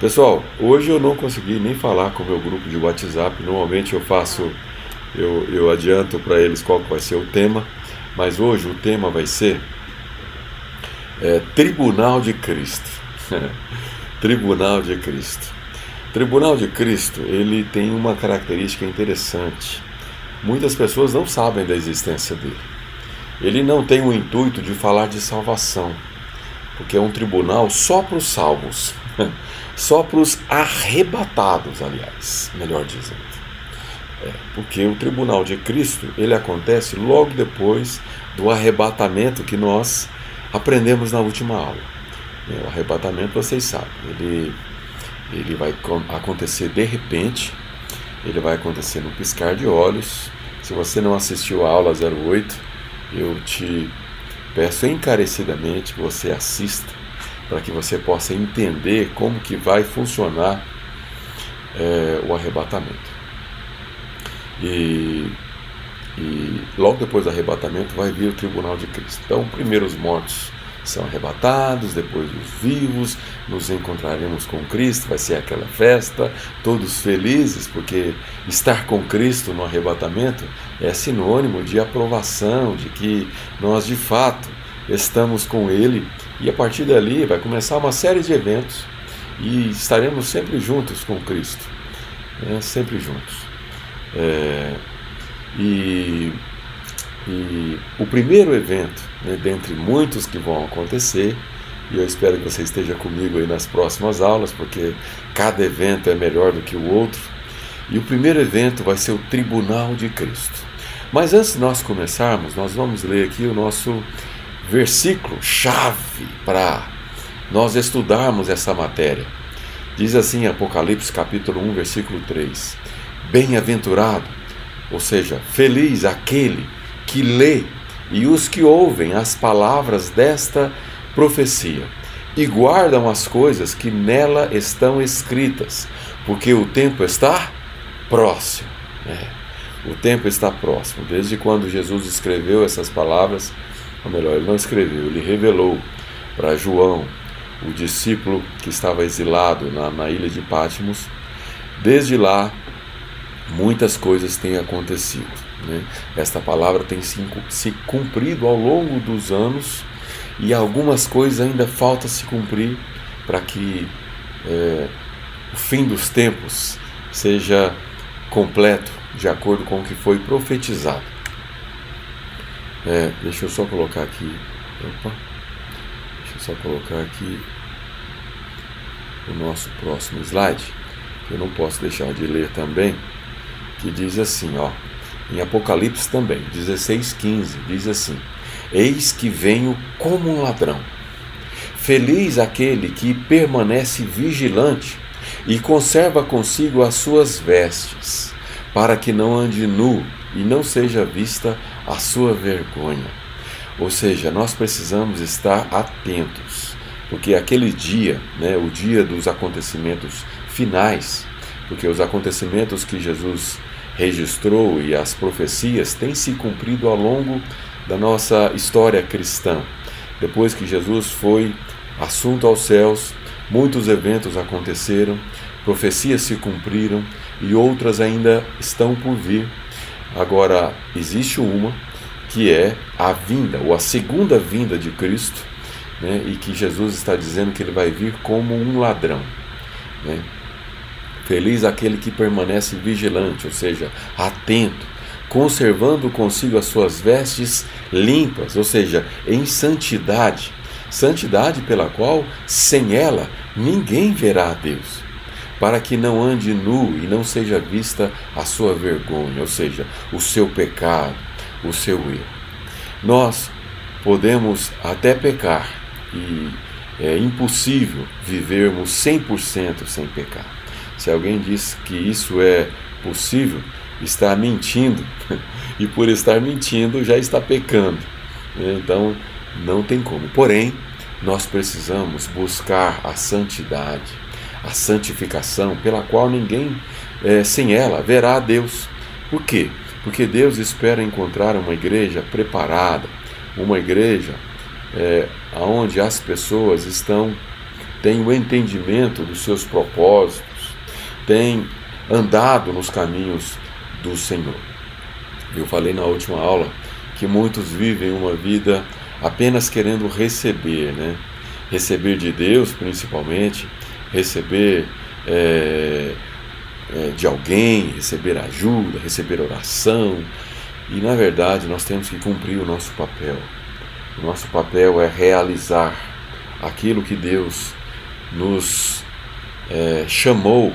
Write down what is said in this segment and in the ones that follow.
Pessoal, hoje eu não consegui nem falar com o meu grupo de WhatsApp. Normalmente eu faço, eu, eu adianto para eles qual vai ser o tema, mas hoje o tema vai ser é, Tribunal de Cristo. Tribunal de Cristo. Tribunal de Cristo, ele tem uma característica interessante. Muitas pessoas não sabem da existência dele. Ele não tem o intuito de falar de salvação, porque é um tribunal só para os salvos. só para os arrebatados, aliás, melhor dizendo. É, porque o tribunal de Cristo ele acontece logo depois do arrebatamento que nós aprendemos na última aula. É, o arrebatamento, vocês sabem, ele, ele vai acontecer de repente, ele vai acontecer no piscar de olhos. Se você não assistiu a aula 08, eu te peço encarecidamente que você assista para que você possa entender como que vai funcionar é, o arrebatamento. E, e logo depois do arrebatamento vai vir o tribunal de Cristo. Então, primeiro os mortos são arrebatados, depois os vivos, nos encontraremos com Cristo, vai ser aquela festa, todos felizes, porque estar com Cristo no arrebatamento é sinônimo de aprovação, de que nós de fato estamos com Ele e a partir dali vai começar uma série de eventos e estaremos sempre juntos com Cristo, né? sempre juntos. É, e, e, o primeiro evento, né, dentre muitos que vão acontecer, e eu espero que você esteja comigo aí nas próximas aulas, porque cada evento é melhor do que o outro. E o primeiro evento vai ser o Tribunal de Cristo. Mas antes de nós começarmos, nós vamos ler aqui o nosso versículo chave para nós estudarmos essa matéria. Diz assim Apocalipse capítulo 1, versículo 3: Bem-aventurado, ou seja, feliz aquele que lê e os que ouvem as palavras desta profecia e guardam as coisas que nela estão escritas, porque o tempo está próximo. É. O tempo está próximo. Desde quando Jesus escreveu essas palavras, ou melhor, ele não escreveu, ele revelou para João, o discípulo que estava exilado na, na ilha de Patmos. Desde lá, muitas coisas têm acontecido. Né? Esta palavra tem se, se cumprido ao longo dos anos e algumas coisas ainda faltam se cumprir para que é, o fim dos tempos seja completo de acordo com o que foi profetizado. É, deixa eu só colocar aqui. Opa. Deixa eu só colocar aqui o nosso próximo slide. Eu não posso deixar de ler também, que diz assim, ó, em Apocalipse também, 16:15, diz assim: Eis que venho como um ladrão. Feliz aquele que permanece vigilante e conserva consigo as suas vestes, para que não ande nu e não seja vista a sua vergonha. Ou seja, nós precisamos estar atentos, porque aquele dia, né, o dia dos acontecimentos finais, porque os acontecimentos que Jesus registrou e as profecias têm se cumprido ao longo da nossa história cristã. Depois que Jesus foi assunto aos céus, muitos eventos aconteceram, profecias se cumpriram e outras ainda estão por vir. Agora, existe uma que é a vinda, ou a segunda vinda de Cristo, né, e que Jesus está dizendo que ele vai vir como um ladrão. Né? Feliz aquele que permanece vigilante, ou seja, atento, conservando consigo as suas vestes limpas, ou seja, em santidade. Santidade pela qual, sem ela, ninguém verá a Deus para que não ande nu e não seja vista a sua vergonha, ou seja, o seu pecado, o seu erro. Nós podemos até pecar e é impossível vivermos 100% sem pecar. Se alguém diz que isso é possível, está mentindo e por estar mentindo já está pecando. Então não tem como. Porém, nós precisamos buscar a santidade a santificação, pela qual ninguém é, sem ela verá a Deus. Por quê? Porque Deus espera encontrar uma igreja preparada, uma igreja é, onde as pessoas estão tem o entendimento dos seus propósitos, tem andado nos caminhos do Senhor. Eu falei na última aula que muitos vivem uma vida apenas querendo receber, né? Receber de Deus, principalmente, receber é, é, de alguém, receber ajuda, receber oração. E na verdade nós temos que cumprir o nosso papel. O nosso papel é realizar aquilo que Deus nos é, chamou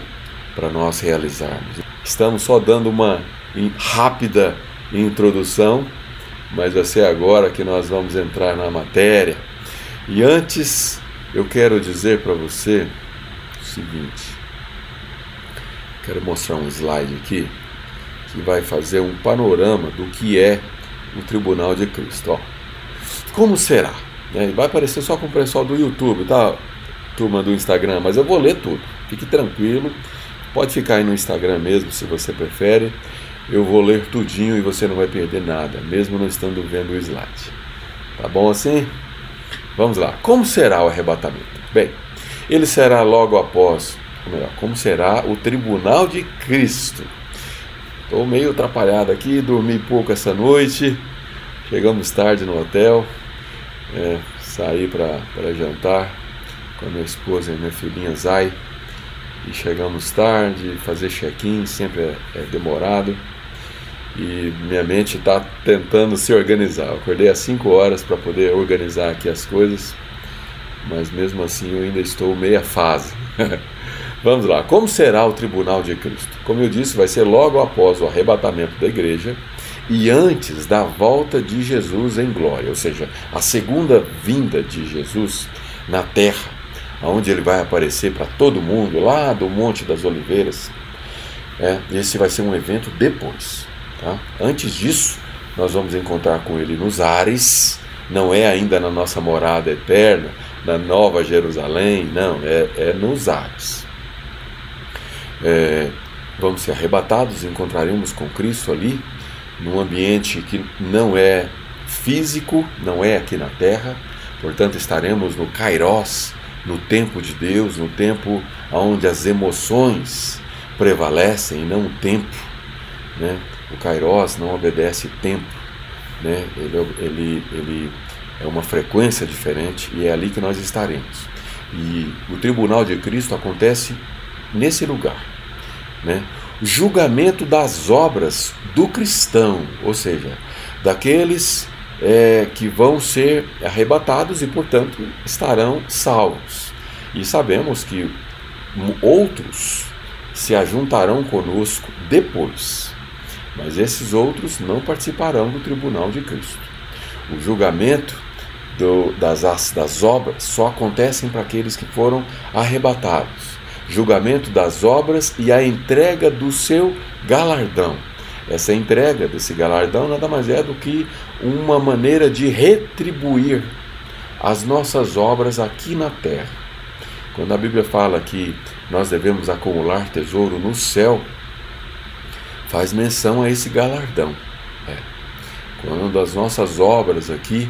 para nós realizarmos. Estamos só dando uma rápida introdução, mas vai ser agora que nós vamos entrar na matéria. E antes, eu quero dizer para você seguinte: quero mostrar um slide aqui que vai fazer um panorama do que é o Tribunal de Cristo. Ó. Como será? Né? Vai aparecer só com o pessoal do YouTube, tá? Turma do Instagram, mas eu vou ler tudo. Fique tranquilo. Pode ficar aí no Instagram mesmo, se você prefere. Eu vou ler tudinho e você não vai perder nada, mesmo não estando vendo o slide. Tá bom assim? Vamos lá. Como será o arrebatamento? Bem, ele será logo após, ou melhor, como será o tribunal de Cristo. Estou meio atrapalhado aqui, dormi pouco essa noite. Chegamos tarde no hotel. É, saí para jantar com a minha esposa e minha filhinha Zay. E chegamos tarde, fazer check-in sempre é, é demorado e minha mente está tentando se organizar. Eu acordei às 5 horas para poder organizar aqui as coisas, mas mesmo assim eu ainda estou meia fase. Vamos lá, como será o tribunal de Cristo? Como eu disse, vai ser logo após o arrebatamento da igreja e antes da volta de Jesus em glória, ou seja, a segunda vinda de Jesus na terra, onde ele vai aparecer para todo mundo, lá do Monte das Oliveiras. É, esse vai ser um evento depois. Tá? Antes disso, nós vamos encontrar com ele nos ares, não é ainda na nossa morada eterna, na Nova Jerusalém, não, é, é nos ares. É, vamos ser arrebatados, encontraremos com Cristo ali, num ambiente que não é físico, não é aqui na terra, portanto estaremos no Kairos, no tempo de Deus, no tempo onde as emoções prevalecem não o tempo. Né? O Kairos não obedece tempo, né? ele, ele, ele é uma frequência diferente e é ali que nós estaremos. E o tribunal de Cristo acontece nesse lugar. Né? Julgamento das obras do cristão, ou seja, daqueles é, que vão ser arrebatados e, portanto, estarão salvos. E sabemos que outros se ajuntarão conosco depois mas esses outros não participarão do tribunal de Cristo. O julgamento do, das, das obras só acontecem para aqueles que foram arrebatados. Julgamento das obras e a entrega do seu galardão. Essa entrega desse galardão nada mais é do que uma maneira de retribuir as nossas obras aqui na terra. Quando a Bíblia fala que nós devemos acumular tesouro no céu, faz menção a esse galardão. É. Quando as nossas obras aqui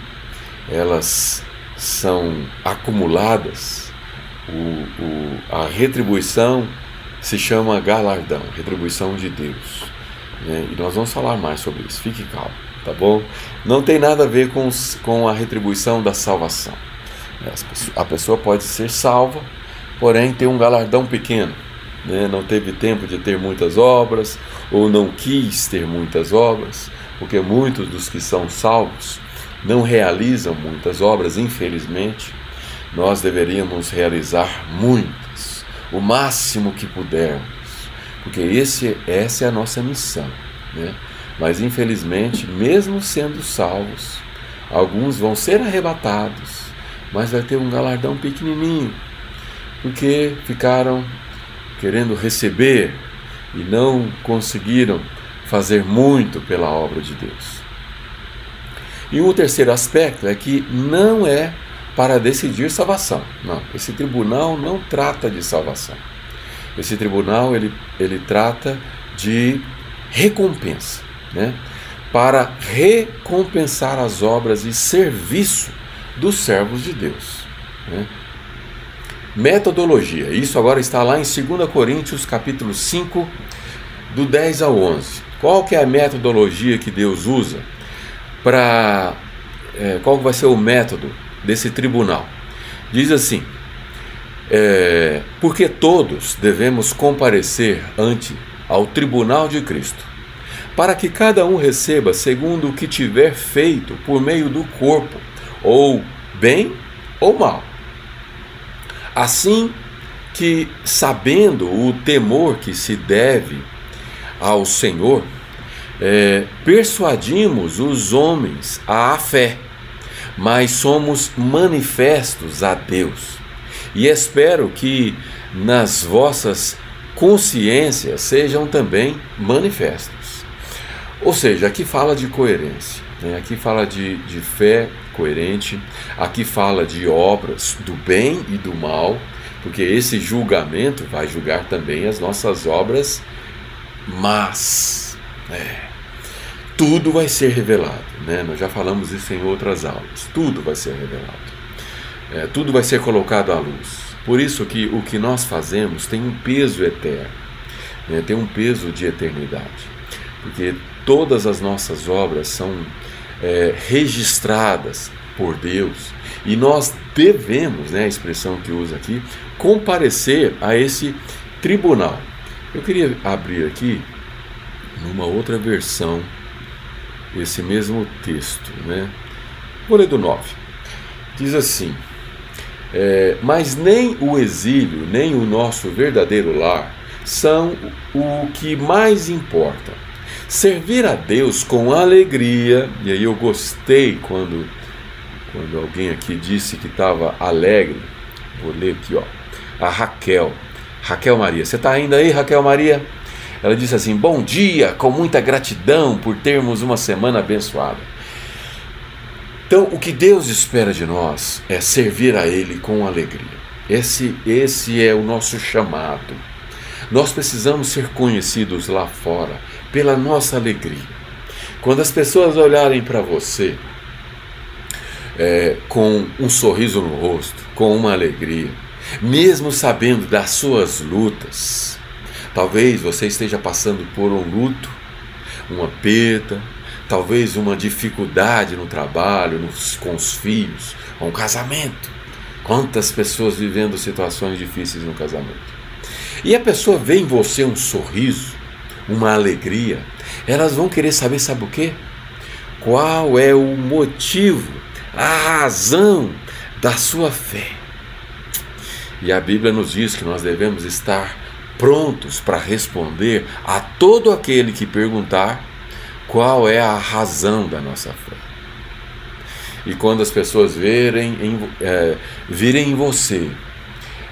elas são acumuladas, o, o, a retribuição se chama galardão, retribuição de Deus. Né? E nós vamos falar mais sobre isso, fique calmo, tá bom? Não tem nada a ver com, com a retribuição da salvação. A pessoa pode ser salva, porém ter um galardão pequeno né? não teve tempo de ter muitas obras, ou não quis ter muitas obras, porque muitos dos que são salvos não realizam muitas obras, infelizmente. Nós deveríamos realizar muitas, o máximo que pudermos, porque esse, essa é a nossa missão. Né? Mas infelizmente, mesmo sendo salvos, alguns vão ser arrebatados, mas vai ter um galardão pequenininho, porque ficaram querendo receber e não conseguiram fazer muito pela obra de Deus. E um terceiro aspecto é que não é para decidir salvação. Não, esse tribunal não trata de salvação. Esse tribunal ele, ele trata de recompensa, né? para recompensar as obras e serviço dos servos de Deus. Né? Metodologia. Isso agora está lá em 2 Coríntios, capítulo 5, do 10 ao 11. Qual que é a metodologia que Deus usa para é, qual vai ser o método desse tribunal? Diz assim: é, porque todos devemos comparecer ante ao tribunal de Cristo, para que cada um receba segundo o que tiver feito por meio do corpo, ou bem ou mal. Assim que, sabendo o temor que se deve ao Senhor, é, persuadimos os homens à fé, mas somos manifestos a Deus. E espero que nas vossas consciências sejam também manifestos. Ou seja, aqui fala de coerência, né? aqui fala de, de fé coerente, aqui fala de obras do bem e do mal, porque esse julgamento vai julgar também as nossas obras mas é, tudo vai ser revelado. Né? Nós já falamos isso em outras aulas. Tudo vai ser revelado. É, tudo vai ser colocado à luz. Por isso que o que nós fazemos tem um peso eterno, né? tem um peso de eternidade. Porque todas as nossas obras são é, registradas por Deus e nós devemos, né, a expressão que usa aqui, comparecer a esse tribunal. Eu queria abrir aqui numa outra versão esse mesmo texto, né? Vou ler do 9. Diz assim: é, Mas nem o exílio, nem o nosso verdadeiro lar são o que mais importa. Servir a Deus com alegria, e aí eu gostei quando, quando alguém aqui disse que estava alegre. Vou ler aqui, ó. A Raquel. Raquel Maria. Você está ainda aí, Raquel Maria? Ela disse assim: Bom dia, com muita gratidão por termos uma semana abençoada. Então, o que Deus espera de nós é servir a Ele com alegria. Esse, esse é o nosso chamado. Nós precisamos ser conhecidos lá fora pela nossa alegria. Quando as pessoas olharem para você é, com um sorriso no rosto, com uma alegria, mesmo sabendo das suas lutas. Talvez você esteja passando por um luto, uma perda, talvez uma dificuldade no trabalho, nos, com os filhos, um casamento. Quantas pessoas vivendo situações difíceis no casamento. E a pessoa vê em você um sorriso, uma alegria, elas vão querer saber, sabe o quê? Qual é o motivo, a razão da sua fé. E a Bíblia nos diz que nós devemos estar prontos para responder a todo aquele que perguntar qual é a razão da nossa fé. E quando as pessoas verem em, é, virem em você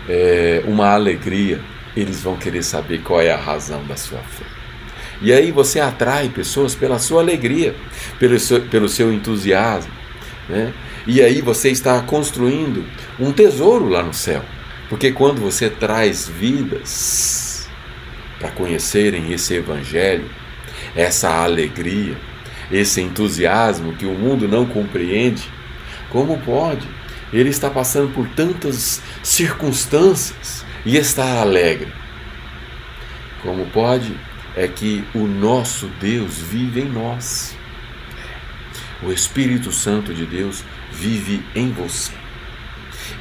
é, uma alegria, eles vão querer saber qual é a razão da sua fé. E aí você atrai pessoas pela sua alegria, pelo seu, pelo seu entusiasmo. Né? E aí você está construindo um tesouro lá no céu. Porque quando você traz vidas para conhecerem esse Evangelho, essa alegria, esse entusiasmo que o mundo não compreende, como pode? Ele está passando por tantas circunstâncias e está alegre. Como pode? É que o nosso Deus vive em nós. O Espírito Santo de Deus vive em você.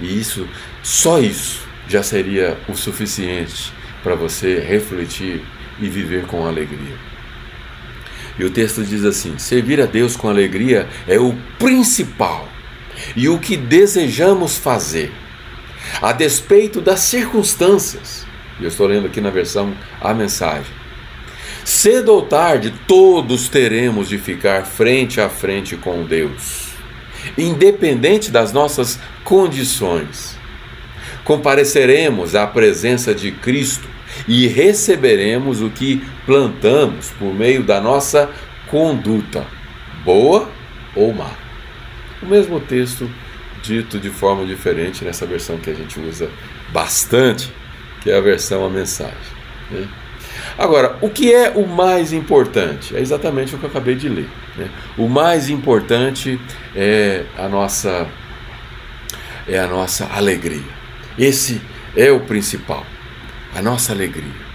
E isso, só isso, já seria o suficiente para você refletir e viver com alegria. E o texto diz assim: servir a Deus com alegria é o principal e o que desejamos fazer, a despeito das circunstâncias. Eu estou lendo aqui na versão a mensagem. Cedo ou tarde, todos teremos de ficar frente a frente com Deus independente das nossas condições. Compareceremos à presença de Cristo e receberemos o que plantamos por meio da nossa conduta, boa ou má. O mesmo texto dito de forma diferente nessa versão que a gente usa bastante, que é a versão a mensagem. Né? Agora, o que é o mais importante? É exatamente o que eu acabei de ler. Né? O mais importante é a nossa é a nossa alegria. Esse é o principal, a nossa alegria.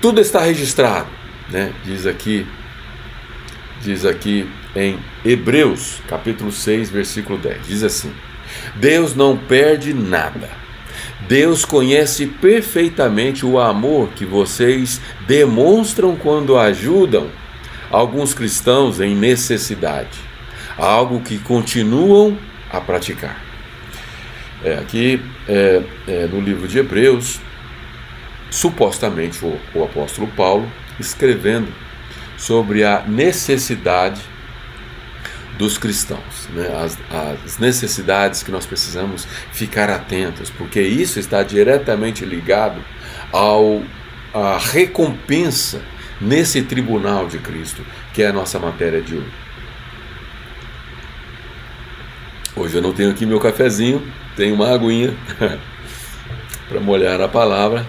Tudo está registrado, né? Diz aqui, diz aqui em Hebreus, capítulo 6, versículo 10. Diz assim: Deus não perde nada. Deus conhece perfeitamente o amor que vocês demonstram quando ajudam alguns cristãos em necessidade, algo que continuam a praticar. É, aqui é, é, no livro de Hebreus, supostamente o, o apóstolo Paulo escrevendo sobre a necessidade dos cristãos, né? as, as, necessidades que nós precisamos ficar atentos, porque isso está diretamente ligado ao a recompensa nesse tribunal de Cristo, que é a nossa matéria de hoje. Hoje eu não tenho aqui meu cafezinho, tenho uma aguinha para molhar a palavra.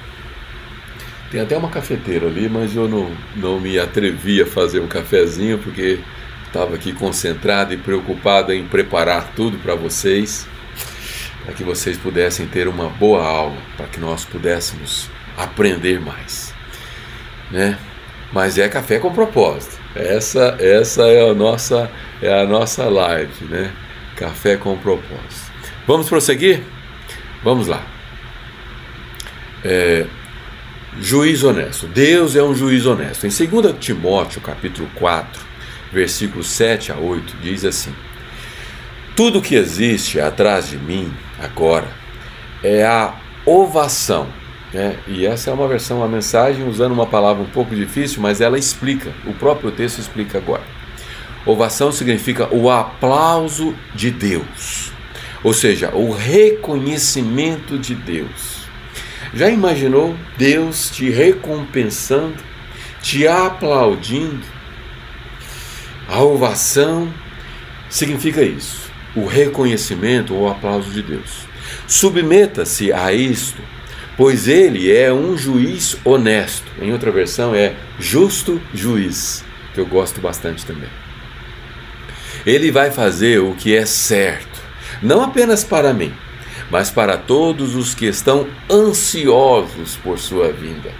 Tem até uma cafeteira ali, mas eu não, não me atrevi a fazer um cafezinho porque estava aqui concentrado e preocupado em preparar tudo para vocês, para que vocês pudessem ter uma boa aula, para que nós pudéssemos aprender mais, né? Mas é café com propósito. Essa essa é a nossa é a nossa live, né? Café com propósito. Vamos prosseguir? Vamos lá. É, juiz honesto. Deus é um juiz honesto. Em 2 Timóteo, capítulo 4, versículos 7 a 8, diz assim: Tudo que existe atrás de mim agora é a ovação. Né? E essa é uma versão, uma mensagem usando uma palavra um pouco difícil, mas ela explica, o próprio texto explica agora. Ovação significa o aplauso de Deus, ou seja, o reconhecimento de Deus. Já imaginou Deus te recompensando, te aplaudindo? A ovação significa isso, o reconhecimento ou aplauso de Deus. Submeta-se a isto, pois ele é um juiz honesto. Em outra versão é justo juiz, que eu gosto bastante também. Ele vai fazer o que é certo, não apenas para mim, mas para todos os que estão ansiosos por sua vinda.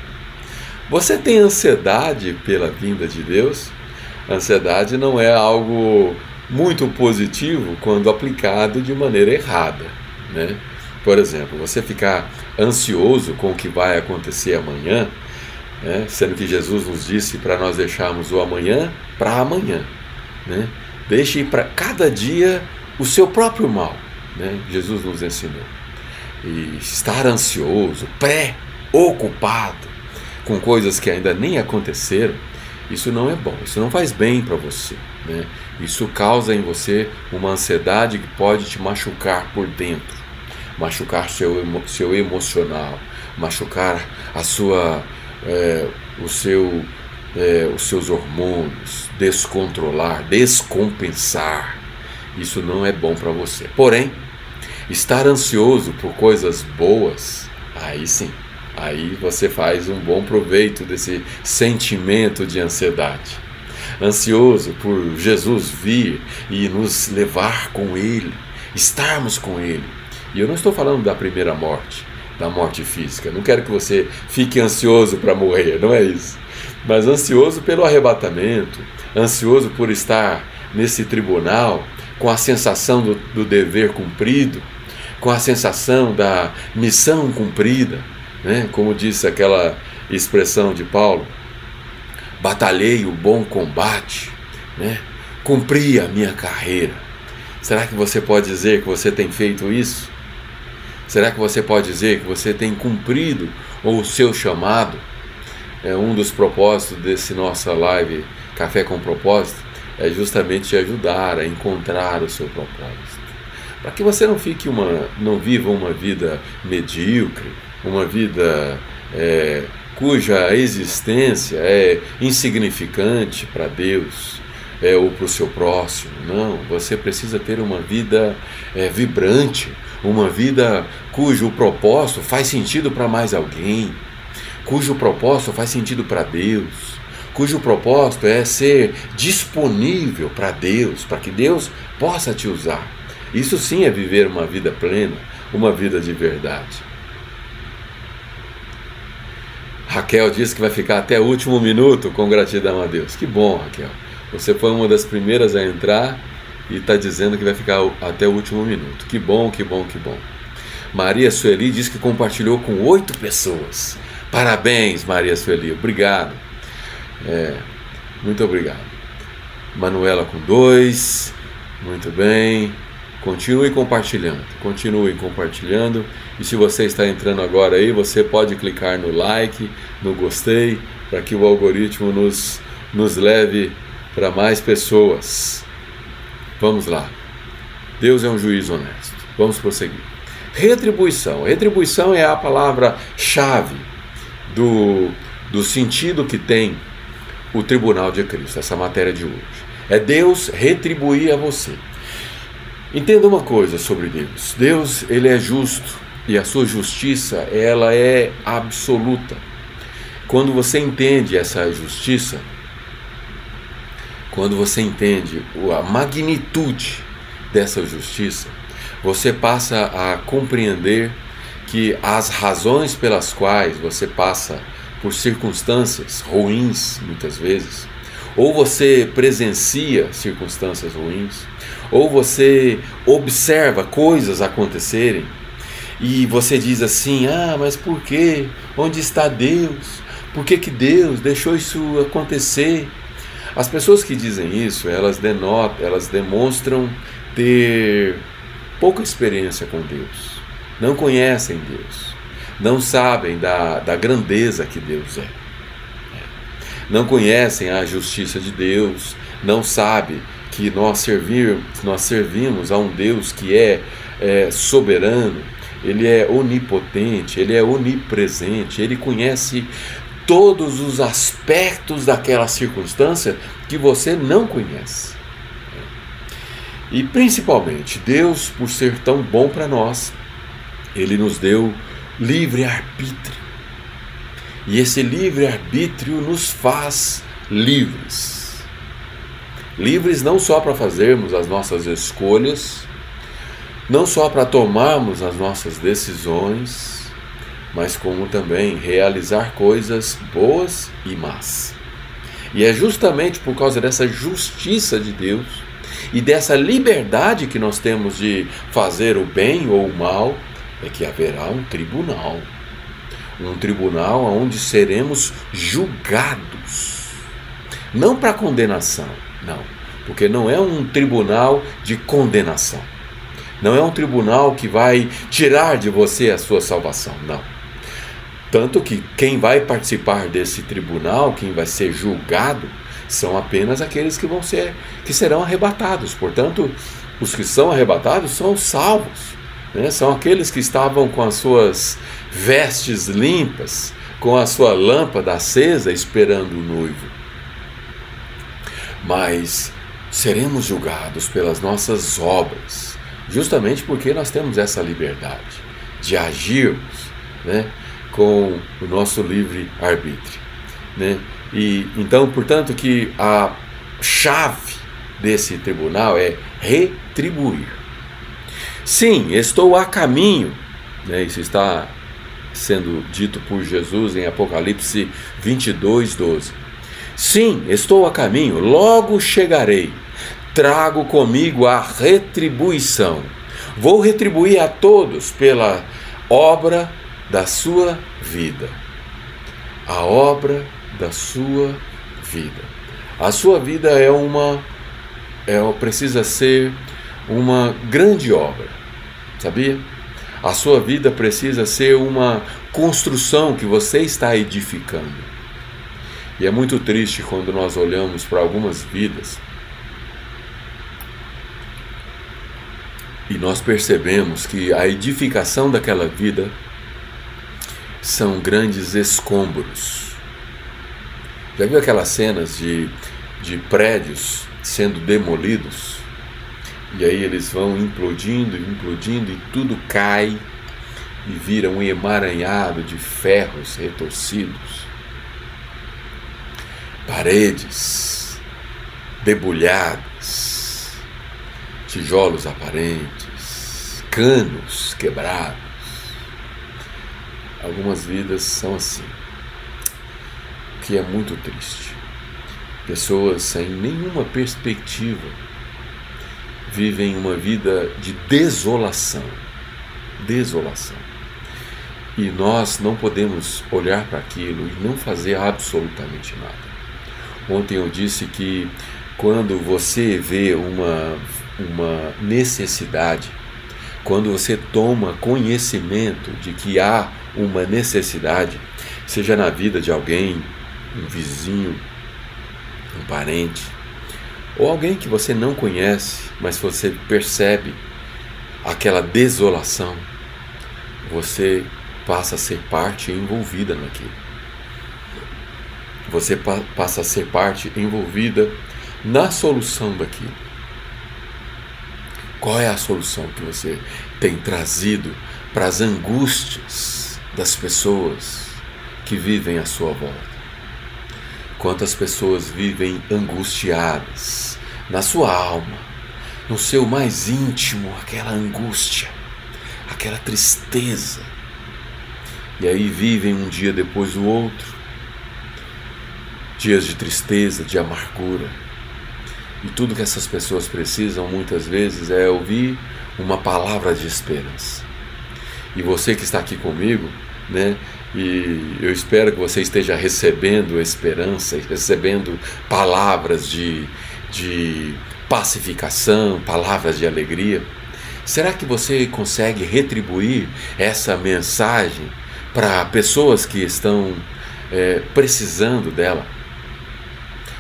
Você tem ansiedade pela vinda de Deus? ansiedade não é algo muito positivo quando aplicado de maneira errada, né? Por exemplo, você ficar ansioso com o que vai acontecer amanhã, né? sendo que Jesus nos disse para nós deixarmos o amanhã para amanhã, né? Deixe para cada dia o seu próprio mal, né? Jesus nos ensinou. E estar ansioso, pré-ocupado com coisas que ainda nem aconteceram, isso não é bom, isso não faz bem para você. Né? Isso causa em você uma ansiedade que pode te machucar por dentro, machucar seu, seu emocional, machucar a sua, é, o seu, é, os seus hormônios, descontrolar, descompensar. Isso não é bom para você. Porém, estar ansioso por coisas boas, aí sim, aí você faz um bom proveito desse sentimento de ansiedade. Ansioso por Jesus vir e nos levar com Ele, estarmos com Ele. E eu não estou falando da primeira morte, da morte física. Não quero que você fique ansioso para morrer, não é isso. Mas ansioso pelo arrebatamento, ansioso por estar nesse tribunal com a sensação do, do dever cumprido, com a sensação da missão cumprida né? como disse aquela expressão de Paulo, batalhei o bom combate, né? cumpri a minha carreira. Será que você pode dizer que você tem feito isso? Será que você pode dizer que você tem cumprido o seu chamado? É um dos propósitos desse nossa live Café com Propósito é justamente te ajudar a encontrar o seu propósito. Para que você não fique uma, não viva uma vida medíocre, uma vida é, cuja existência é insignificante para Deus é, ou para o seu próximo. Não, você precisa ter uma vida é, vibrante, uma vida cujo propósito faz sentido para mais alguém, cujo propósito faz sentido para Deus, cujo propósito é ser disponível para Deus, para que Deus possa te usar. Isso sim é viver uma vida plena, uma vida de verdade. Raquel disse que vai ficar até o último minuto com gratidão a Deus. Que bom, Raquel. Você foi uma das primeiras a entrar e está dizendo que vai ficar até o último minuto. Que bom, que bom, que bom. Maria Sueli diz que compartilhou com oito pessoas. Parabéns, Maria Sueli. Obrigado. É, muito obrigado. Manuela com dois. Muito bem. Continue compartilhando, continue compartilhando. E se você está entrando agora aí, você pode clicar no like, no gostei, para que o algoritmo nos, nos leve para mais pessoas. Vamos lá. Deus é um juiz honesto. Vamos prosseguir. Retribuição. Retribuição é a palavra-chave do, do sentido que tem o tribunal de Cristo, essa matéria de hoje. É Deus retribuir a você. Entenda uma coisa sobre Deus. Deus, ele é justo e a sua justiça, ela é absoluta. Quando você entende essa justiça, quando você entende a magnitude dessa justiça, você passa a compreender que as razões pelas quais você passa por circunstâncias ruins, muitas vezes, ou você presencia circunstâncias ruins, ou você observa coisas acontecerem e você diz assim: ah, mas por quê? Onde está Deus? Por que, que Deus deixou isso acontecer? As pessoas que dizem isso, elas denotam, elas demonstram ter pouca experiência com Deus, não conhecem Deus, não sabem da, da grandeza que Deus é, não conhecem a justiça de Deus, não sabem que nós, servir, nós servimos a um Deus que é, é soberano, ele é onipotente, ele é onipresente, ele conhece todos os aspectos daquela circunstância que você não conhece. E principalmente, Deus, por ser tão bom para nós, ele nos deu livre arbítrio. E esse livre arbítrio nos faz livres livres não só para fazermos as nossas escolhas, não só para tomarmos as nossas decisões, mas como também realizar coisas boas e más. E é justamente por causa dessa justiça de Deus e dessa liberdade que nós temos de fazer o bem ou o mal, é que haverá um tribunal. Um tribunal onde seremos julgados. Não para condenação, não, porque não é um tribunal de condenação. Não é um tribunal que vai tirar de você a sua salvação, não. Tanto que quem vai participar desse tribunal, quem vai ser julgado, são apenas aqueles que vão ser que serão arrebatados. Portanto, os que são arrebatados são os salvos, né? São aqueles que estavam com as suas vestes limpas, com a sua lâmpada acesa esperando o noivo mas seremos julgados pelas nossas obras, justamente porque nós temos essa liberdade de agirmos né, com o nosso livre arbítrio. Né? E então, portanto, que a chave desse tribunal é retribuir. Sim, estou a caminho, né, isso está sendo dito por Jesus em Apocalipse 22, 12 Sim, estou a caminho, logo chegarei. Trago comigo a retribuição. Vou retribuir a todos pela obra da sua vida. A obra da sua vida. A sua vida é uma é, precisa ser uma grande obra. Sabia? A sua vida precisa ser uma construção que você está edificando. E é muito triste quando nós olhamos para algumas vidas e nós percebemos que a edificação daquela vida são grandes escombros. Já viu aquelas cenas de, de prédios sendo demolidos? E aí eles vão implodindo, implodindo e tudo cai e vira um emaranhado de ferros retorcidos paredes debulhadas, tijolos aparentes, canos quebrados. Algumas vidas são assim, o que é muito triste. Pessoas sem nenhuma perspectiva vivem uma vida de desolação. Desolação. E nós não podemos olhar para aquilo e não fazer absolutamente nada. Ontem eu disse que quando você vê uma, uma necessidade, quando você toma conhecimento de que há uma necessidade, seja na vida de alguém, um vizinho, um parente, ou alguém que você não conhece, mas você percebe aquela desolação, você passa a ser parte envolvida naquilo. Você pa passa a ser parte envolvida na solução daquilo. Qual é a solução que você tem trazido para as angústias das pessoas que vivem à sua volta? Quantas pessoas vivem angustiadas na sua alma, no seu mais íntimo, aquela angústia, aquela tristeza. E aí vivem um dia depois do outro, dias de tristeza, de amargura. E tudo que essas pessoas precisam muitas vezes é ouvir uma palavra de esperança. E você que está aqui comigo, né? E eu espero que você esteja recebendo esperança, recebendo palavras de, de pacificação, palavras de alegria. Será que você consegue retribuir essa mensagem para pessoas que estão é, precisando dela?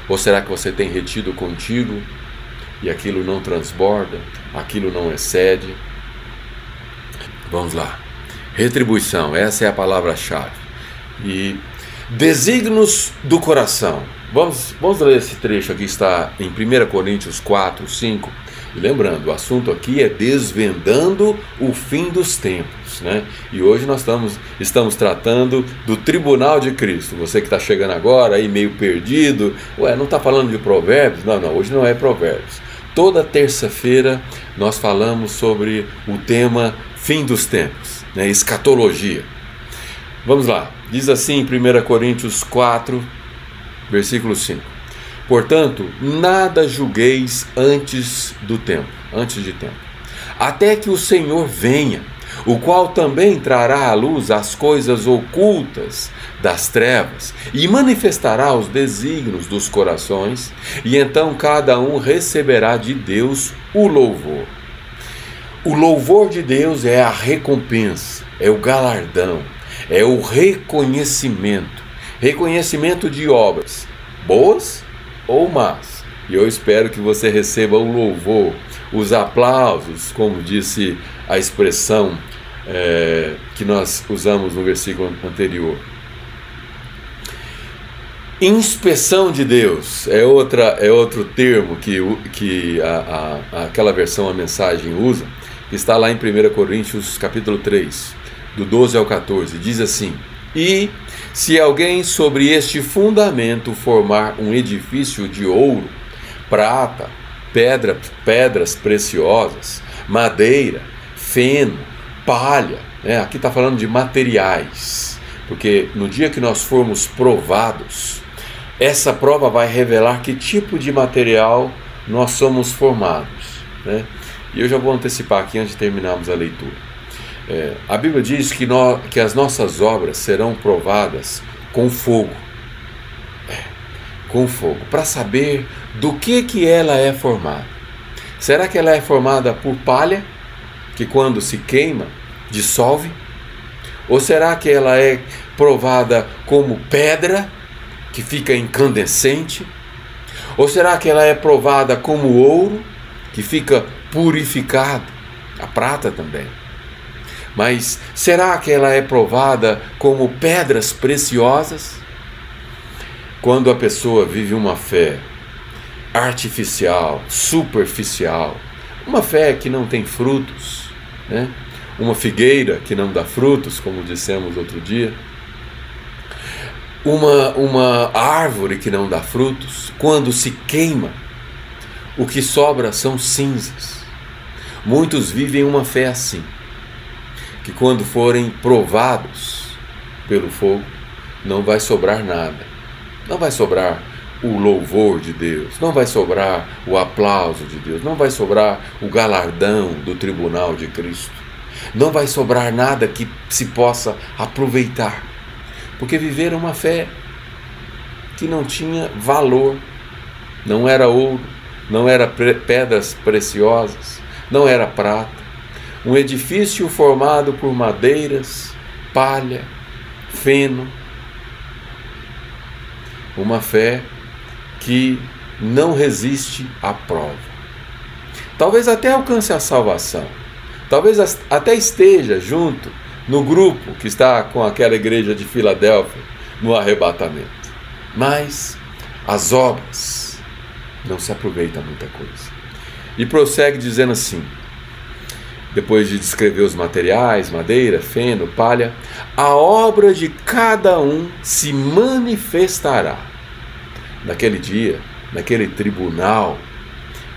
Ou será que você tem retido contigo e aquilo não transborda, aquilo não excede? Vamos lá. Retribuição, essa é a palavra-chave. E desígnios do coração. Vamos, vamos ler esse trecho aqui, está em 1 Coríntios 4, 5. E lembrando, o assunto aqui é desvendando o fim dos tempos. Né? E hoje nós estamos, estamos tratando do tribunal de Cristo. Você que está chegando agora aí meio perdido, ué, não está falando de provérbios? Não, não, hoje não é provérbios. Toda terça-feira nós falamos sobre o tema fim dos tempos né, escatologia. Vamos lá, diz assim em 1 Coríntios 4, versículo 5: Portanto, nada julgueis antes do tempo, antes de tempo, até que o Senhor venha, o qual também trará à luz as coisas ocultas das trevas e manifestará os desígnios dos corações, e então cada um receberá de Deus o louvor. O louvor de Deus é a recompensa, é o galardão, é o reconhecimento. Reconhecimento de obras, boas ou más. E eu espero que você receba o louvor, os aplausos, como disse a expressão é, que nós usamos no versículo anterior. Inspeção de Deus é, outra, é outro termo que, que a, a, aquela versão, a mensagem usa está lá em 1 Coríntios capítulo 3, do 12 ao 14, diz assim: E se alguém sobre este fundamento formar um edifício de ouro, prata, pedra, pedras preciosas, madeira, feno, palha, né? aqui está falando de materiais, porque no dia que nós formos provados, essa prova vai revelar que tipo de material nós somos formados. Né? E eu já vou antecipar aqui antes de terminarmos a leitura. É, a Bíblia diz que, nós, que as nossas obras serão provadas com fogo. É, com fogo, para saber do que, que ela é formada. Será que ela é formada por palha, que quando se queima, dissolve? Ou será que ela é provada como pedra, que fica incandescente? Ou será que ela é provada como ouro, que fica purificado, a prata também. Mas será que ela é provada como pedras preciosas? Quando a pessoa vive uma fé artificial, superficial, uma fé que não tem frutos, né? uma figueira que não dá frutos, como dissemos outro dia, uma, uma árvore que não dá frutos, quando se queima, o que sobra são cinzas. Muitos vivem uma fé assim, que quando forem provados pelo fogo, não vai sobrar nada. Não vai sobrar o louvor de Deus, não vai sobrar o aplauso de Deus, não vai sobrar o galardão do tribunal de Cristo, não vai sobrar nada que se possa aproveitar, porque viveram uma fé que não tinha valor, não era ouro, não era pedras preciosas, não era prata, um edifício formado por madeiras, palha, feno, uma fé que não resiste à prova. Talvez até alcance a salvação. Talvez até esteja junto no grupo que está com aquela igreja de Filadélfia no arrebatamento. Mas as obras não se aproveita muita coisa. E prossegue dizendo assim: depois de descrever os materiais, madeira, feno, palha, a obra de cada um se manifestará naquele dia, naquele tribunal,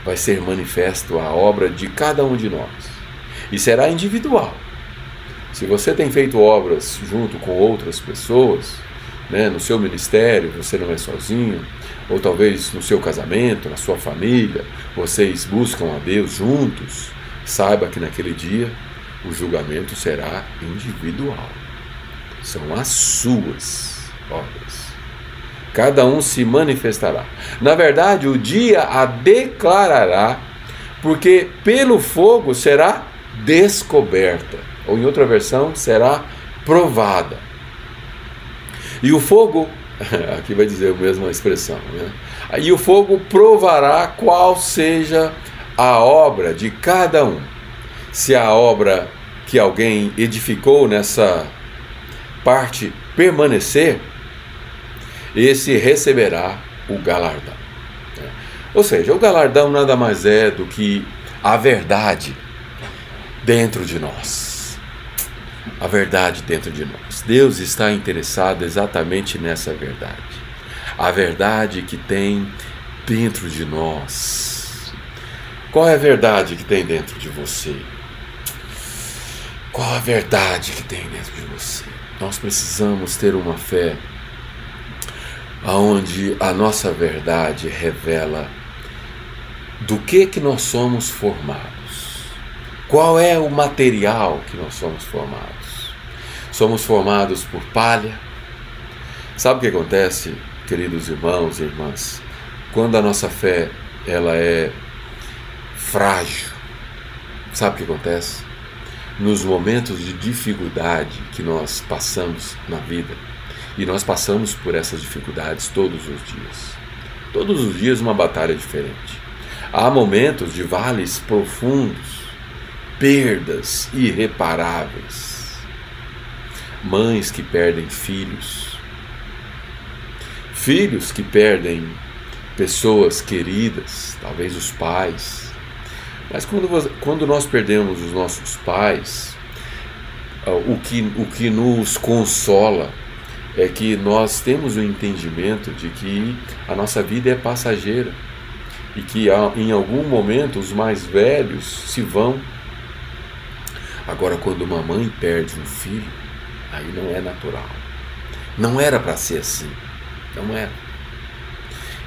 vai ser manifesto a obra de cada um de nós. E será individual. Se você tem feito obras junto com outras pessoas, né, no seu ministério, você não é sozinho, ou talvez no seu casamento, na sua família, vocês buscam a Deus juntos, saiba que naquele dia o julgamento será individual. São as suas obras cada um se manifestará. Na verdade, o dia a declarará, porque pelo fogo será descoberta, ou em outra versão, será provada. E o fogo, aqui vai dizer a mesma expressão, né? E o fogo provará qual seja a obra de cada um. Se a obra que alguém edificou nessa parte permanecer, esse receberá o galardão. Ou seja, o galardão nada mais é do que a verdade dentro de nós. A verdade dentro de nós. Deus está interessado exatamente nessa verdade. A verdade que tem dentro de nós. Qual é a verdade que tem dentro de você? Qual a verdade que tem dentro de você? Nós precisamos ter uma fé aonde a nossa verdade revela do que que nós somos formados. Qual é o material que nós somos formados? Somos formados por palha. Sabe o que acontece, queridos irmãos e irmãs? Quando a nossa fé ela é frágil, sabe o que acontece? Nos momentos de dificuldade que nós passamos na vida, e nós passamos por essas dificuldades todos os dias. Todos os dias uma batalha diferente. Há momentos de vales profundos, perdas irreparáveis. Mães que perdem filhos, filhos que perdem pessoas queridas, talvez os pais. Mas quando, quando nós perdemos os nossos pais, o que, o que nos consola é que nós temos o entendimento de que a nossa vida é passageira e que em algum momento os mais velhos se vão. Agora, quando uma mãe perde um filho, aí não é natural. Não era para ser assim. Não era.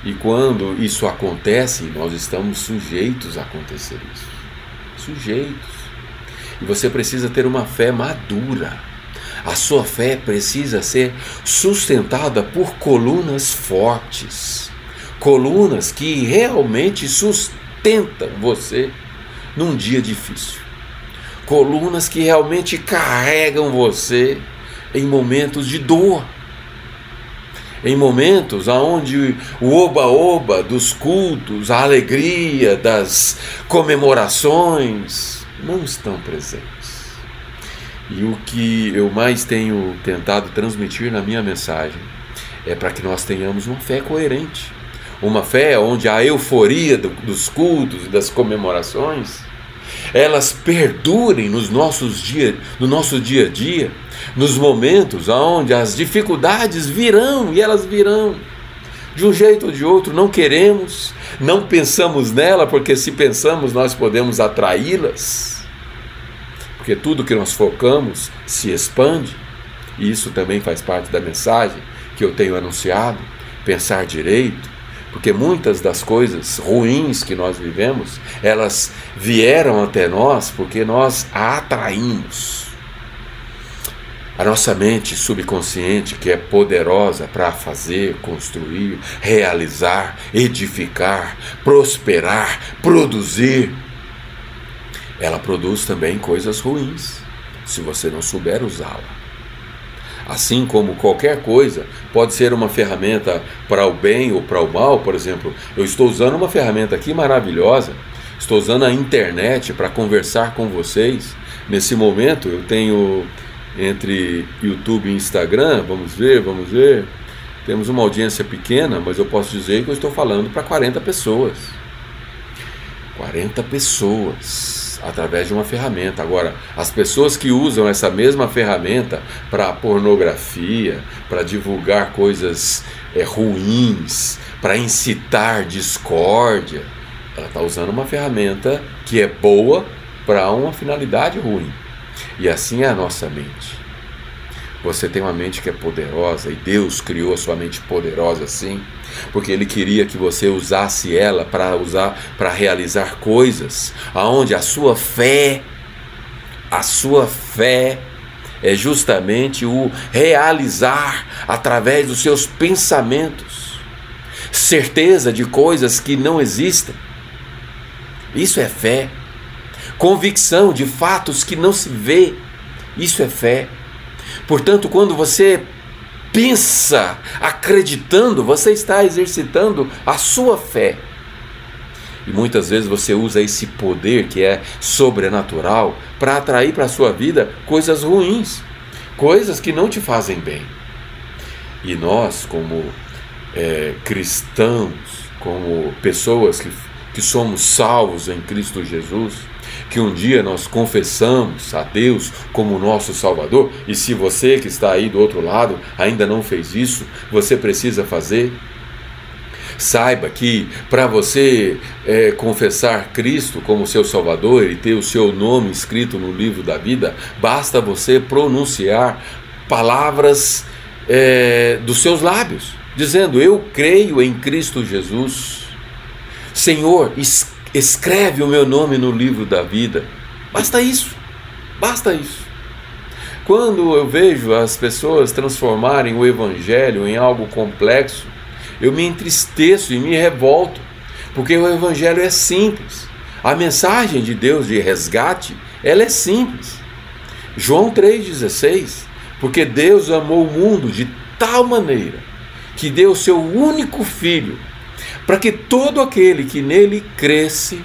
E quando isso acontece, nós estamos sujeitos a acontecer isso. Sujeitos. E você precisa ter uma fé madura a sua fé precisa ser sustentada por colunas fortes, colunas que realmente sustentam você num dia difícil, colunas que realmente carregam você em momentos de dor, em momentos onde o oba-oba dos cultos, a alegria das comemorações não estão presentes. E o que eu mais tenho tentado transmitir na minha mensagem é para que nós tenhamos uma fé coerente. Uma fé onde a euforia do, dos cultos e das comemorações elas perdurem nos nossos dia, no nosso dia a dia, nos momentos onde as dificuldades virão e elas virão. De um jeito ou de outro, não queremos, não pensamos nela, porque se pensamos, nós podemos atraí-las. Porque tudo que nós focamos se expande, e isso também faz parte da mensagem que eu tenho anunciado. Pensar direito, porque muitas das coisas ruins que nós vivemos, elas vieram até nós porque nós a atraímos. A nossa mente subconsciente, que é poderosa para fazer, construir, realizar, edificar, prosperar, produzir, ela produz também coisas ruins, se você não souber usá-la. Assim como qualquer coisa pode ser uma ferramenta para o bem ou para o mal, por exemplo, eu estou usando uma ferramenta aqui maravilhosa, estou usando a internet para conversar com vocês. Nesse momento eu tenho entre YouTube e Instagram, vamos ver, vamos ver. Temos uma audiência pequena, mas eu posso dizer que eu estou falando para 40 pessoas. 40 pessoas através de uma ferramenta. Agora, as pessoas que usam essa mesma ferramenta para pornografia, para divulgar coisas é, ruins, para incitar discórdia, ela está usando uma ferramenta que é boa para uma finalidade ruim. E assim é a nossa mente. Você tem uma mente que é poderosa e Deus criou a sua mente poderosa assim, porque ele queria que você usasse ela para usar para realizar coisas aonde a sua fé a sua fé é justamente o realizar através dos seus pensamentos certeza de coisas que não existem. Isso é fé. Convicção de fatos que não se vê. Isso é fé. Portanto, quando você pensa acreditando, você está exercitando a sua fé. E muitas vezes você usa esse poder que é sobrenatural para atrair para a sua vida coisas ruins, coisas que não te fazem bem. E nós, como é, cristãos, como pessoas que, que somos salvos em Cristo Jesus, que um dia nós confessamos a Deus como nosso Salvador, e se você que está aí do outro lado ainda não fez isso, você precisa fazer. Saiba que para você é, confessar Cristo como seu Salvador e ter o seu nome escrito no livro da vida, basta você pronunciar palavras é, dos seus lábios, dizendo: Eu creio em Cristo Jesus. Senhor, escreve escreve o meu nome no livro da vida. Basta isso, basta isso. Quando eu vejo as pessoas transformarem o Evangelho em algo complexo, eu me entristeço e me revolto, porque o Evangelho é simples. A mensagem de Deus de resgate, ela é simples. João 3,16, porque Deus amou o mundo de tal maneira que deu seu único filho para que todo aquele que nele cresce,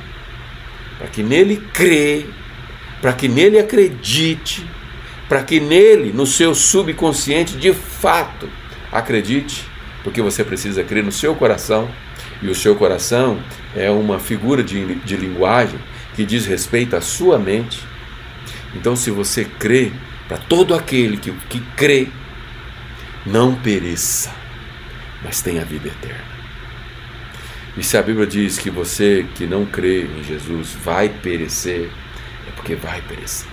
para que nele crê, para que nele acredite, para que nele, no seu subconsciente, de fato acredite, porque você precisa crer no seu coração, e o seu coração é uma figura de, de linguagem que diz respeito à sua mente. Então, se você crê, para todo aquele que, que crê, não pereça, mas tenha vida eterna. E se a Bíblia diz que você que não crê em Jesus vai perecer, é porque vai perecer.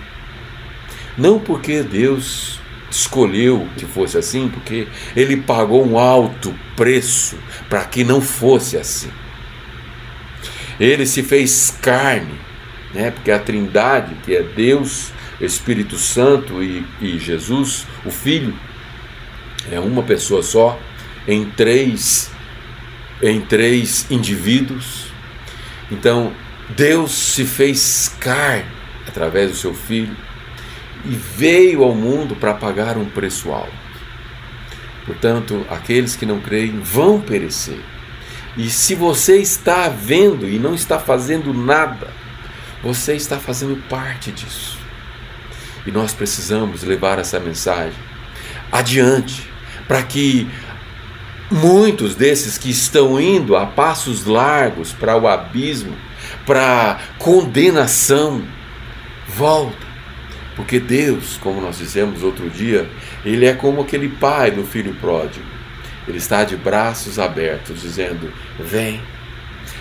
Não porque Deus escolheu que fosse assim, porque Ele pagou um alto preço para que não fosse assim. Ele se fez carne, né? porque a Trindade, que é Deus, Espírito Santo e, e Jesus, o Filho, é uma pessoa só, em três em três indivíduos. Então, Deus se fez carne através do seu filho e veio ao mundo para pagar um preço alto. Portanto, aqueles que não creem vão perecer. E se você está vendo e não está fazendo nada, você está fazendo parte disso. E nós precisamos levar essa mensagem adiante para que muitos desses que estão indo a passos largos para o abismo, para condenação, volta. Porque Deus, como nós dizemos outro dia, ele é como aquele pai do filho pródigo. Ele está de braços abertos, dizendo: Vem.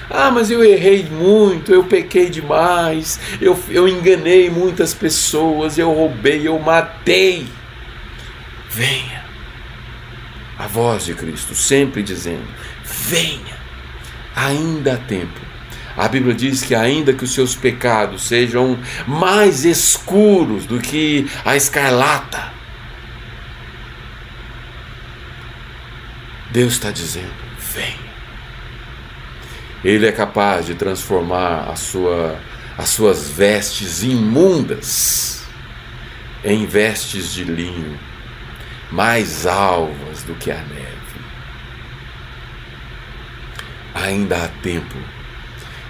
Ah, mas eu errei muito, eu pequei demais, eu, eu enganei muitas pessoas, eu roubei, eu matei. Venha. A voz de Cristo sempre dizendo: Venha, ainda há tempo. A Bíblia diz que, ainda que os seus pecados sejam mais escuros do que a escarlata, Deus está dizendo: venha. Ele é capaz de transformar a sua, as suas vestes imundas em vestes de linho, mais alvas do que a neve. Ainda há tempo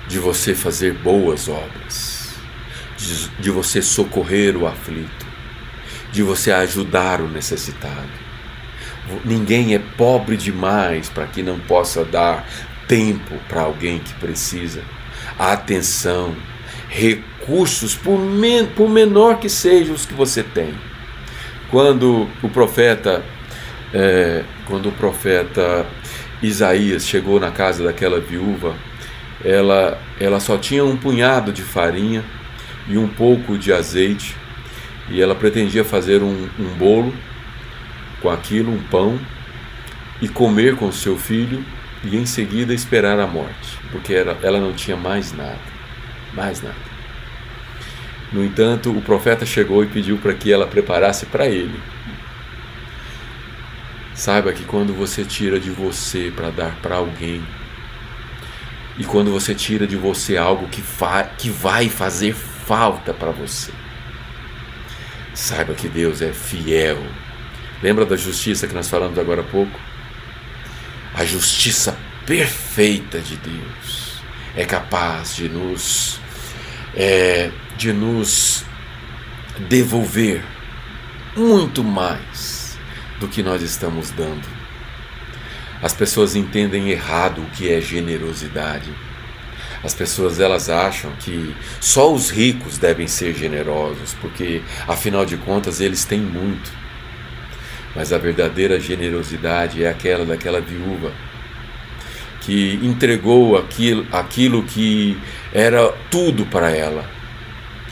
de você fazer boas obras, de, de você socorrer o aflito, de você ajudar o necessitado Ninguém é pobre demais para que não possa dar tempo para alguém que precisa, atenção, recursos, por, men por menor que sejam os que você tem. Quando o profeta, é, quando o profeta Isaías chegou na casa daquela viúva, ela, ela só tinha um punhado de farinha e um pouco de azeite, e ela pretendia fazer um, um bolo com aquilo um pão e comer com seu filho e em seguida esperar a morte, porque ela não tinha mais nada, mais nada. No entanto, o profeta chegou e pediu para que ela preparasse para ele. Saiba que quando você tira de você para dar para alguém, e quando você tira de você algo que, que vai fazer falta para você, saiba que Deus é fiel Lembra da justiça que nós falamos agora há pouco? A justiça perfeita de Deus é capaz de nos é, de nos devolver muito mais do que nós estamos dando. As pessoas entendem errado o que é generosidade. As pessoas elas acham que só os ricos devem ser generosos, porque afinal de contas eles têm muito. Mas a verdadeira generosidade é aquela daquela viúva que entregou aquilo, aquilo que era tudo para ela.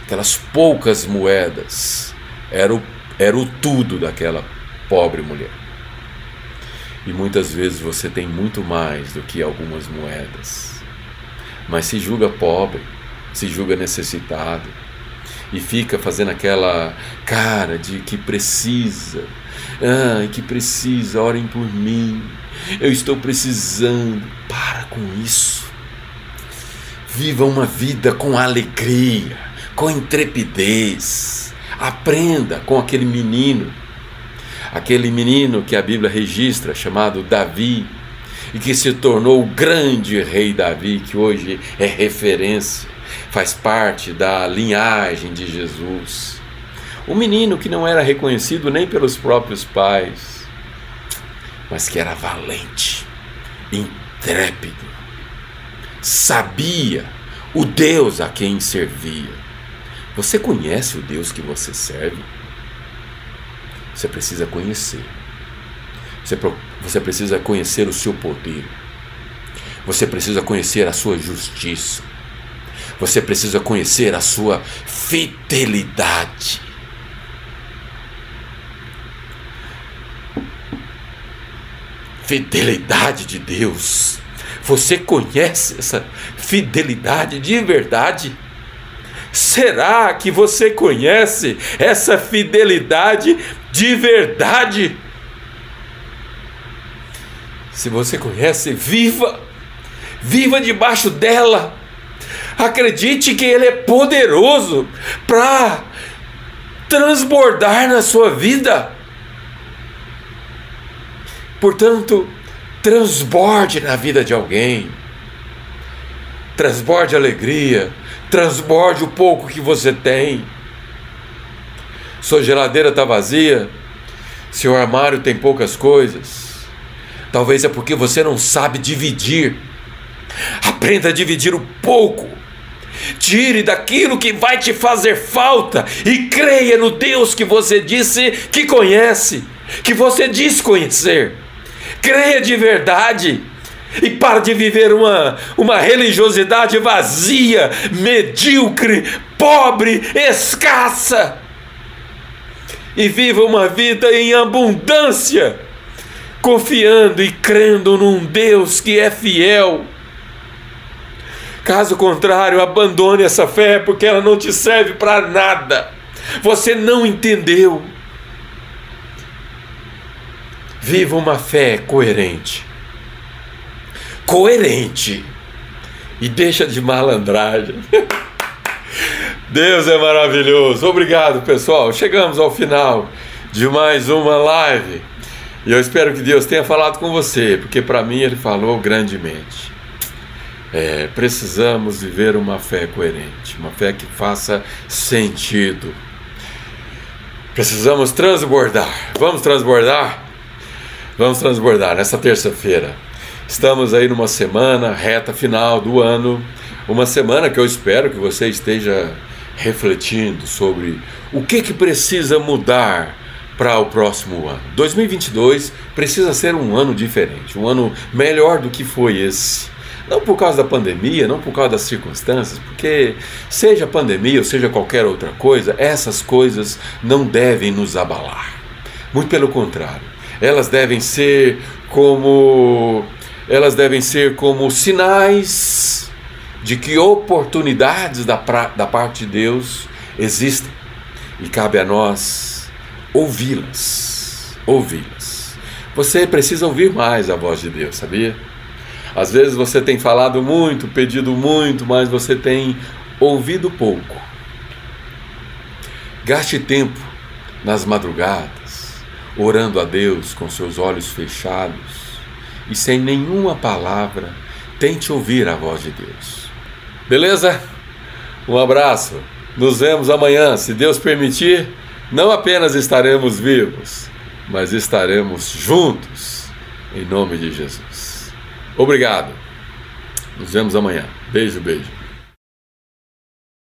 Aquelas poucas moedas era o, era o tudo daquela pobre mulher. E muitas vezes você tem muito mais do que algumas moedas, mas se julga pobre, se julga necessitado e fica fazendo aquela cara de que precisa Ai, que precisa, orem por mim. Eu estou precisando. Para com isso. Viva uma vida com alegria, com intrepidez. Aprenda com aquele menino, aquele menino que a Bíblia registra, chamado Davi, e que se tornou o grande rei Davi, que hoje é referência, faz parte da linhagem de Jesus. O menino que não era reconhecido nem pelos próprios pais, mas que era valente, intrépido, sabia o Deus a quem servia. Você conhece o Deus que você serve? Você precisa conhecer. Você, precisa conhecer o seu poder. Você precisa conhecer a sua justiça. Você precisa conhecer a sua fidelidade. fidelidade de Deus. Você conhece essa fidelidade de verdade? Será que você conhece essa fidelidade de verdade? Se você conhece, viva! Viva debaixo dela! Acredite que Ele é poderoso para transbordar na sua vida. Portanto, transborde na vida de alguém. Transborde alegria, transborde o pouco que você tem. Sua geladeira está vazia, seu armário tem poucas coisas. Talvez é porque você não sabe dividir. Aprenda a dividir o pouco. Tire daquilo que vai te fazer falta e creia no Deus que você disse que conhece, que você diz conhecer. Creia de verdade. E para de viver uma, uma religiosidade vazia, medíocre, pobre, escassa. E viva uma vida em abundância, confiando e crendo num Deus que é fiel. Caso contrário, abandone essa fé porque ela não te serve para nada. Você não entendeu. Viva uma fé coerente coerente e deixa de malandragem. Deus é maravilhoso. Obrigado, pessoal. Chegamos ao final de mais uma live. E eu espero que Deus tenha falado com você, porque para mim ele falou grandemente. É, precisamos viver uma fé coerente, uma fé que faça sentido. Precisamos transbordar. Vamos transbordar? Vamos transbordar nessa terça-feira. Estamos aí numa semana reta final do ano, uma semana que eu espero que você esteja refletindo sobre o que que precisa mudar para o próximo ano. 2022 precisa ser um ano diferente, um ano melhor do que foi esse. Não por causa da pandemia, não por causa das circunstâncias, porque seja pandemia ou seja qualquer outra coisa, essas coisas não devem nos abalar. Muito pelo contrário, elas devem ser como elas devem ser como sinais de que oportunidades da, pra, da parte de Deus existem e cabe a nós ouvi-las. Ouvi-las. Você precisa ouvir mais a voz de Deus, sabia? Às vezes você tem falado muito, pedido muito, mas você tem ouvido pouco. Gaste tempo nas madrugadas, orando a Deus com seus olhos fechados e sem nenhuma palavra, tente ouvir a voz de Deus. Beleza? Um abraço. Nos vemos amanhã, se Deus permitir. Não apenas estaremos vivos, mas estaremos juntos, em nome de Jesus. Obrigado. Nos vemos amanhã. Beijo, beijo.